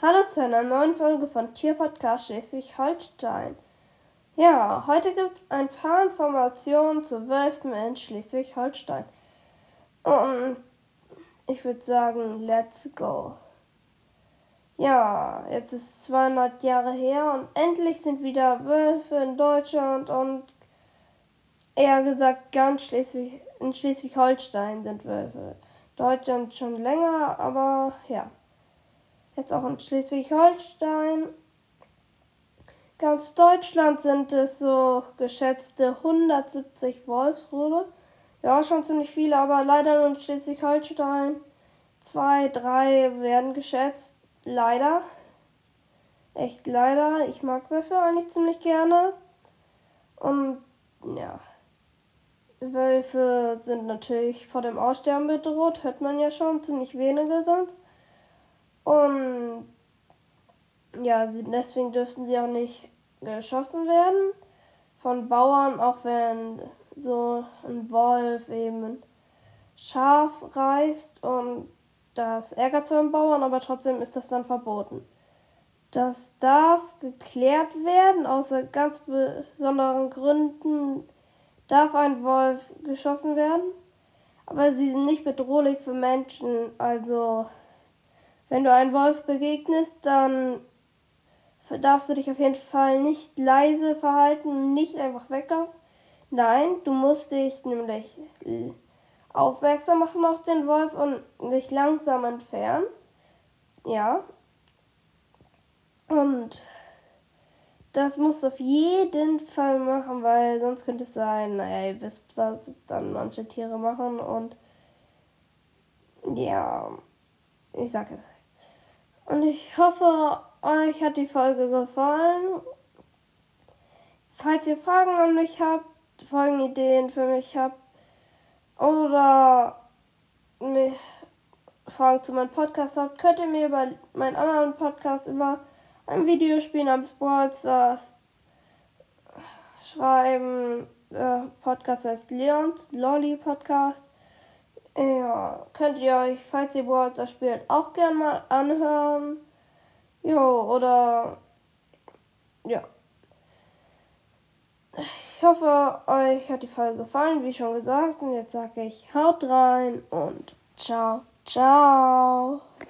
Hallo zu einer neuen Folge von Tierpodcast Schleswig-Holstein. Ja, heute gibt es ein paar Informationen zu Wölfen in Schleswig-Holstein. Und ich würde sagen, let's go. Ja, jetzt ist 200 Jahre her und endlich sind wieder Wölfe in Deutschland und eher gesagt ganz Schleswig, in Schleswig-Holstein sind Wölfe. Deutschland schon länger, aber ja. Jetzt auch in Schleswig-Holstein. Ganz Deutschland sind es so geschätzte 170 Wolfsrudel. Ja, schon ziemlich viele, aber leider nur in Schleswig-Holstein. Zwei, drei werden geschätzt. Leider. Echt leider. Ich mag Wölfe eigentlich ziemlich gerne. Und ja. Wölfe sind natürlich vor dem Aussterben bedroht, hört man ja schon, ziemlich wenige sind. Und ja, deswegen dürften sie auch nicht geschossen werden von Bauern, auch wenn so ein Wolf eben Schaf reißt und das ärgert zwar den Bauern, aber trotzdem ist das dann verboten. Das darf geklärt werden, außer ganz besonderen Gründen darf ein Wolf geschossen werden, aber sie sind nicht bedrohlich für Menschen, also wenn du einem Wolf begegnest, dann darfst du dich auf jeden Fall nicht leise verhalten, nicht einfach weglaufen. Nein, du musst dich nämlich aufmerksam machen auf den Wolf und dich langsam entfernen. Ja. Und das musst du auf jeden Fall machen, weil sonst könnte es sein, naja, ihr wisst, was dann manche Tiere machen und ja, ich sage es und ich hoffe, euch hat die Folge gefallen. Falls ihr Fragen an mich habt, Folgenideen für mich habt oder Fragen zu meinem Podcast habt, könnt ihr mir über meinen anderen Podcast über ein Videospiel namens Brawl Stars schreiben. Der Podcast heißt Leons Lolly Podcast. Ja, könnt ihr euch, falls ihr Brawl spielt, auch gerne mal anhören. Jo, oder ja. Ich hoffe, euch hat die Folge gefallen, wie schon gesagt. Und jetzt sage ich, haut rein und ciao, ciao.